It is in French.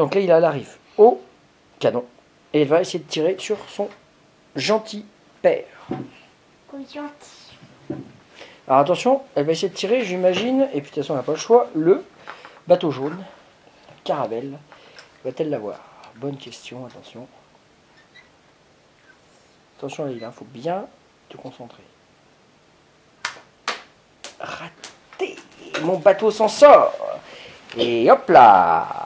Donc là, il arrive au canon. Et elle va essayer de tirer sur son gentil père. Alors attention, elle va essayer de tirer, j'imagine, et puis de toute façon, on n'a pas le choix, le bateau jaune, caravelle. Va-t-elle l'avoir? Bonne question, attention. Attention il faut bien te concentrer. Raté Mon bateau s'en sort Et hop là